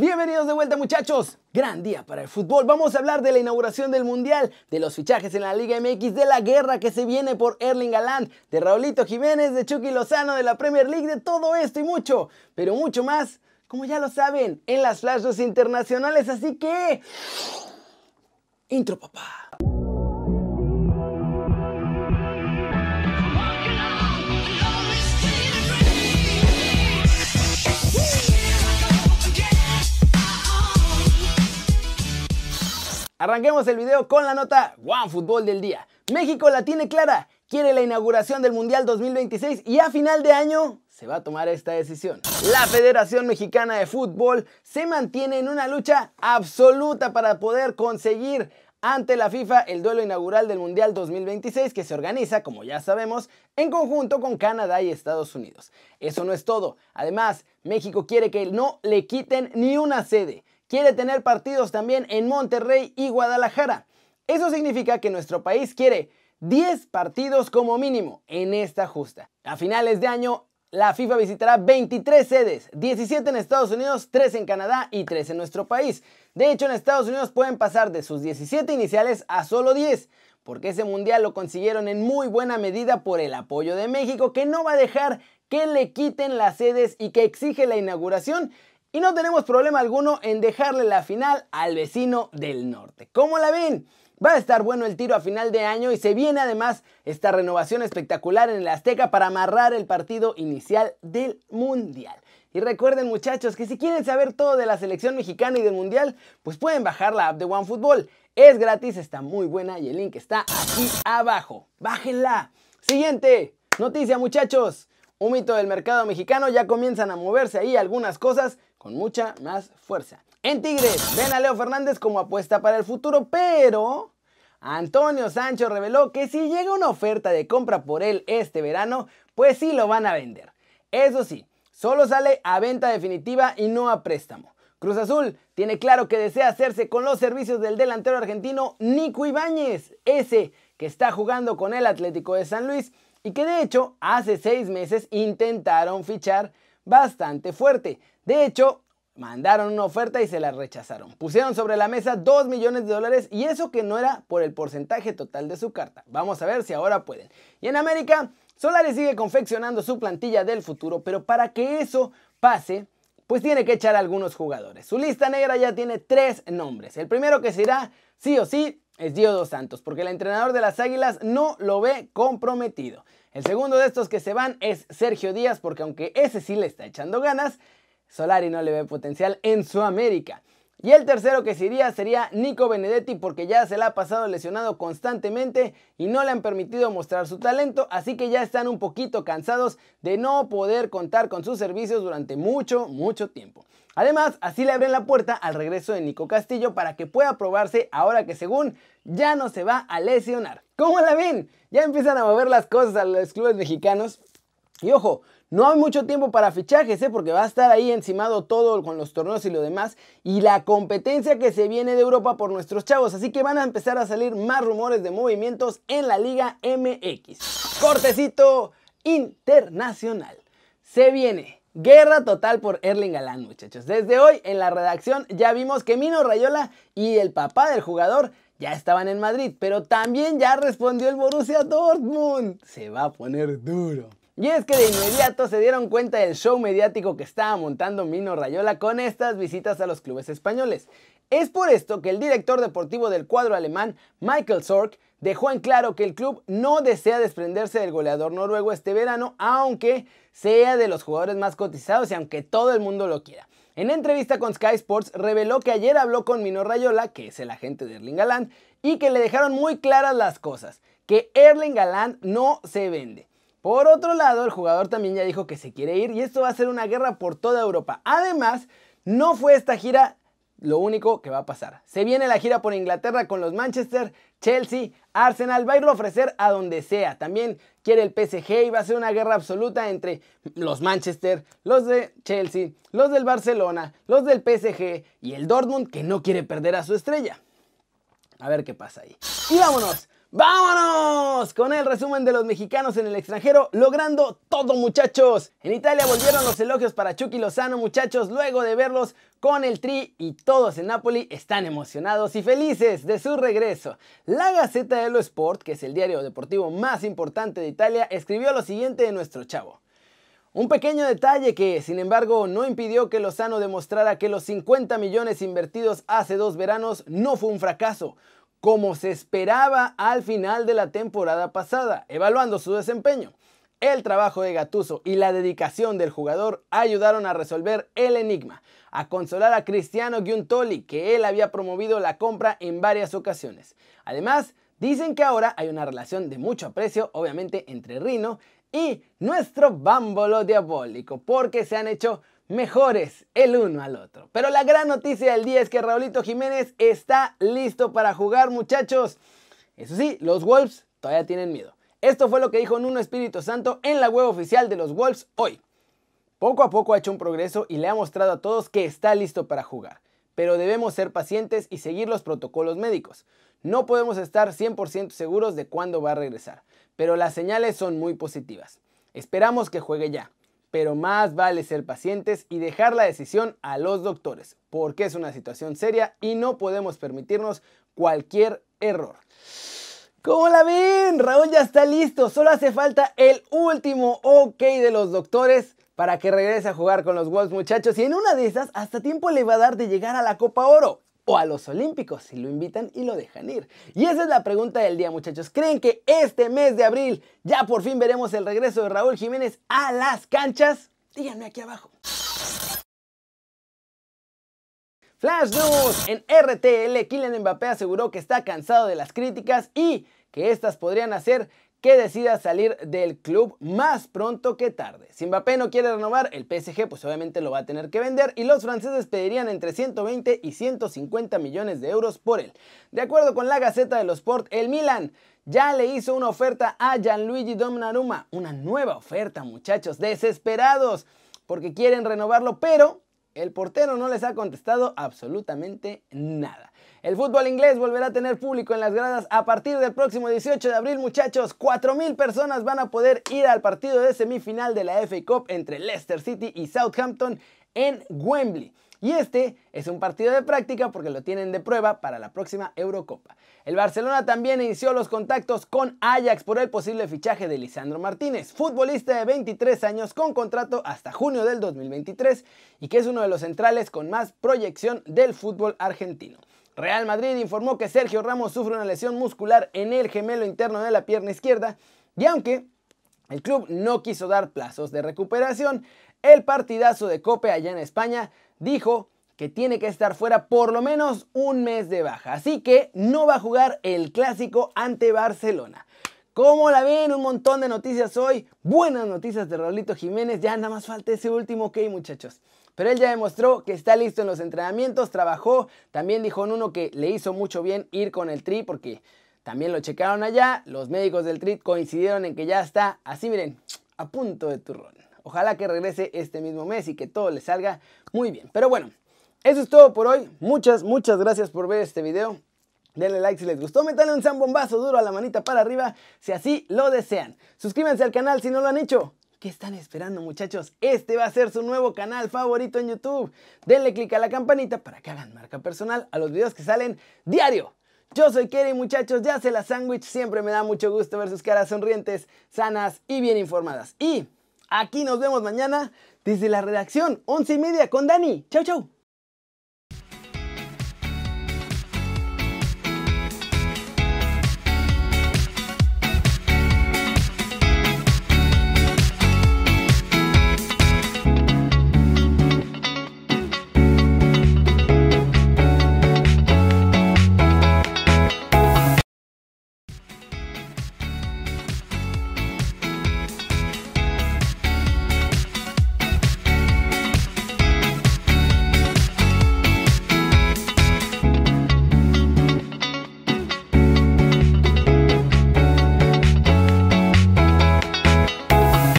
Bienvenidos de vuelta muchachos. Gran día para el fútbol. Vamos a hablar de la inauguración del Mundial, de los fichajes en la Liga MX, de la guerra que se viene por Erling Haaland, de Raulito Jiménez, de Chucky Lozano, de la Premier League, de todo esto y mucho, pero mucho más, como ya lo saben, en las flashes internacionales. Así que... Intro, papá. Arranquemos el video con la nota One Fútbol del día. México la tiene clara, quiere la inauguración del Mundial 2026 y a final de año se va a tomar esta decisión. La Federación Mexicana de Fútbol se mantiene en una lucha absoluta para poder conseguir ante la FIFA el duelo inaugural del Mundial 2026 que se organiza, como ya sabemos, en conjunto con Canadá y Estados Unidos. Eso no es todo. Además, México quiere que no le quiten ni una sede quiere tener partidos también en Monterrey y Guadalajara. Eso significa que nuestro país quiere 10 partidos como mínimo en esta justa. A finales de año, la FIFA visitará 23 sedes, 17 en Estados Unidos, 3 en Canadá y 3 en nuestro país. De hecho, en Estados Unidos pueden pasar de sus 17 iniciales a solo 10, porque ese mundial lo consiguieron en muy buena medida por el apoyo de México, que no va a dejar que le quiten las sedes y que exige la inauguración y no tenemos problema alguno en dejarle la final al vecino del norte. ¿Cómo la ven? Va a estar bueno el tiro a final de año y se viene además esta renovación espectacular en el Azteca para amarrar el partido inicial del Mundial. Y recuerden muchachos que si quieren saber todo de la selección mexicana y del Mundial, pues pueden bajar la app de OneFootball. Es gratis, está muy buena y el link está aquí abajo. Bájenla. Siguiente noticia muchachos. Un mito del mercado mexicano ya comienzan a moverse ahí algunas cosas con mucha más fuerza. En Tigres, ven a Leo Fernández como apuesta para el futuro, pero Antonio Sancho reveló que si llega una oferta de compra por él este verano, pues sí lo van a vender. Eso sí, solo sale a venta definitiva y no a préstamo. Cruz Azul tiene claro que desea hacerse con los servicios del delantero argentino Nico Ibáñez, ese que está jugando con el Atlético de San Luis y que de hecho hace seis meses intentaron fichar bastante fuerte. De hecho, mandaron una oferta y se la rechazaron. Pusieron sobre la mesa 2 millones de dólares y eso que no era por el porcentaje total de su carta. Vamos a ver si ahora pueden. Y en América, Solari sigue confeccionando su plantilla del futuro, pero para que eso pase, pues tiene que echar a algunos jugadores. Su lista negra ya tiene tres nombres. El primero que se irá sí o sí es Diego Santos, porque el entrenador de las Águilas no lo ve comprometido. El segundo de estos que se van es Sergio Díaz, porque aunque ese sí le está echando ganas, Solari no le ve potencial en su América. Y el tercero que se iría sería Nico Benedetti porque ya se le ha pasado lesionado constantemente y no le han permitido mostrar su talento, así que ya están un poquito cansados de no poder contar con sus servicios durante mucho, mucho tiempo. Además, así le abren la puerta al regreso de Nico Castillo para que pueda probarse ahora que según ya no se va a lesionar. ¿Cómo la ven? Ya empiezan a mover las cosas a los clubes mexicanos. Y ojo, no hay mucho tiempo para fichajes, ¿eh? porque va a estar ahí encimado todo con los torneos y lo demás. Y la competencia que se viene de Europa por nuestros chavos. Así que van a empezar a salir más rumores de movimientos en la Liga MX. Cortecito internacional. Se viene. Guerra total por Erling Galán, muchachos. Desde hoy en la redacción ya vimos que Mino Rayola y el papá del jugador ya estaban en Madrid, pero también ya respondió el Borussia Dortmund. Se va a poner duro. Y es que de inmediato se dieron cuenta del show mediático que estaba montando Mino Rayola con estas visitas a los clubes españoles. Es por esto que el director deportivo del cuadro alemán, Michael Sork, dejó en claro que el club no desea desprenderse del goleador noruego este verano, aunque sea de los jugadores más cotizados y aunque todo el mundo lo quiera. En entrevista con Sky Sports reveló que ayer habló con Mino Rayola, que es el agente de Erling Haaland, y que le dejaron muy claras las cosas, que Erling Haaland no se vende. Por otro lado, el jugador también ya dijo que se quiere ir y esto va a ser una guerra por toda Europa. Además, no fue esta gira lo único que va a pasar. Se viene la gira por Inglaterra con los Manchester, Chelsea, Arsenal, va a ir a ofrecer a donde sea. También quiere el PSG y va a ser una guerra absoluta entre los Manchester, los de Chelsea, los del Barcelona, los del PSG y el Dortmund que no quiere perder a su estrella. A ver qué pasa ahí. Y vámonos ¡Vámonos! Con el resumen de los mexicanos en el extranjero, logrando todo muchachos. En Italia volvieron los elogios para Chucky Lozano muchachos, luego de verlos con el Tri y todos en Napoli están emocionados y felices de su regreso. La Gaceta dello Sport, que es el diario deportivo más importante de Italia, escribió lo siguiente de nuestro chavo. Un pequeño detalle que, sin embargo, no impidió que Lozano demostrara que los 50 millones invertidos hace dos veranos no fue un fracaso como se esperaba al final de la temporada pasada, evaluando su desempeño. El trabajo de Gatuso y la dedicación del jugador ayudaron a resolver el enigma, a consolar a Cristiano Giuntoli, que él había promovido la compra en varias ocasiones. Además, dicen que ahora hay una relación de mucho aprecio, obviamente, entre Rino y nuestro bámbolo diabólico, porque se han hecho mejores el uno al otro. Pero la gran noticia del día es que Raulito Jiménez está listo para jugar, muchachos. Eso sí, los Wolves todavía tienen miedo. Esto fue lo que dijo Nuno Espíritu Santo en la web oficial de los Wolves hoy. Poco a poco ha hecho un progreso y le ha mostrado a todos que está listo para jugar. Pero debemos ser pacientes y seguir los protocolos médicos. No podemos estar 100% seguros de cuándo va a regresar, pero las señales son muy positivas. Esperamos que juegue ya pero más vale ser pacientes y dejar la decisión a los doctores, porque es una situación seria y no podemos permitirnos cualquier error. ¿Cómo la ven? Raúl ya está listo, solo hace falta el último ok de los doctores para que regrese a jugar con los Wolves muchachos y en una de esas hasta tiempo le va a dar de llegar a la Copa Oro o a los Olímpicos si lo invitan y lo dejan ir? Y esa es la pregunta del día, muchachos. ¿Creen que este mes de abril ya por fin veremos el regreso de Raúl Jiménez a las canchas? Díganme aquí abajo. Flash News en RTL, Kylian Mbappé aseguró que está cansado de las críticas y que estas podrían hacer que decida salir del club más pronto que tarde. Si Mbappé no quiere renovar, el PSG pues obviamente lo va a tener que vender y los franceses pedirían entre 120 y 150 millones de euros por él. De acuerdo con la Gaceta de los Sport, el Milan ya le hizo una oferta a Gianluigi Donnarumma, una nueva oferta muchachos, desesperados porque quieren renovarlo, pero el portero no les ha contestado absolutamente nada. El fútbol inglés volverá a tener público en las gradas a partir del próximo 18 de abril, muchachos. 4.000 personas van a poder ir al partido de semifinal de la FA Cup entre Leicester City y Southampton en Wembley. Y este es un partido de práctica porque lo tienen de prueba para la próxima Eurocopa. El Barcelona también inició los contactos con Ajax por el posible fichaje de Lisandro Martínez, futbolista de 23 años con contrato hasta junio del 2023 y que es uno de los centrales con más proyección del fútbol argentino. Real Madrid informó que Sergio Ramos sufre una lesión muscular en el gemelo interno de la pierna izquierda y aunque el club no quiso dar plazos de recuperación, el partidazo de Cope allá en España dijo que tiene que estar fuera por lo menos un mes de baja. Así que no va a jugar el clásico ante Barcelona. ¿Cómo la ven? Un montón de noticias hoy. Buenas noticias de Raulito Jiménez. Ya nada más falta ese último ok, muchachos. Pero él ya demostró que está listo en los entrenamientos, trabajó. También dijo en uno que le hizo mucho bien ir con el Tri porque también lo checaron allá. Los médicos del Tri coincidieron en que ya está así, miren, a punto de turrón. Ojalá que regrese este mismo mes y que todo le salga muy bien. Pero bueno, eso es todo por hoy. Muchas, muchas gracias por ver este video. Denle like si les gustó, métanle un zambombazo duro a la manita para arriba si así lo desean. Suscríbanse al canal si no lo han hecho. ¿Qué están esperando muchachos? Este va a ser su nuevo canal favorito en YouTube. Denle click a la campanita para que hagan marca personal a los videos que salen diario. Yo soy Kerry muchachos, ya sé la sándwich, siempre me da mucho gusto ver sus caras sonrientes, sanas y bien informadas. Y Aquí nos vemos mañana desde la redacción, once y media con Dani. Chau, chau.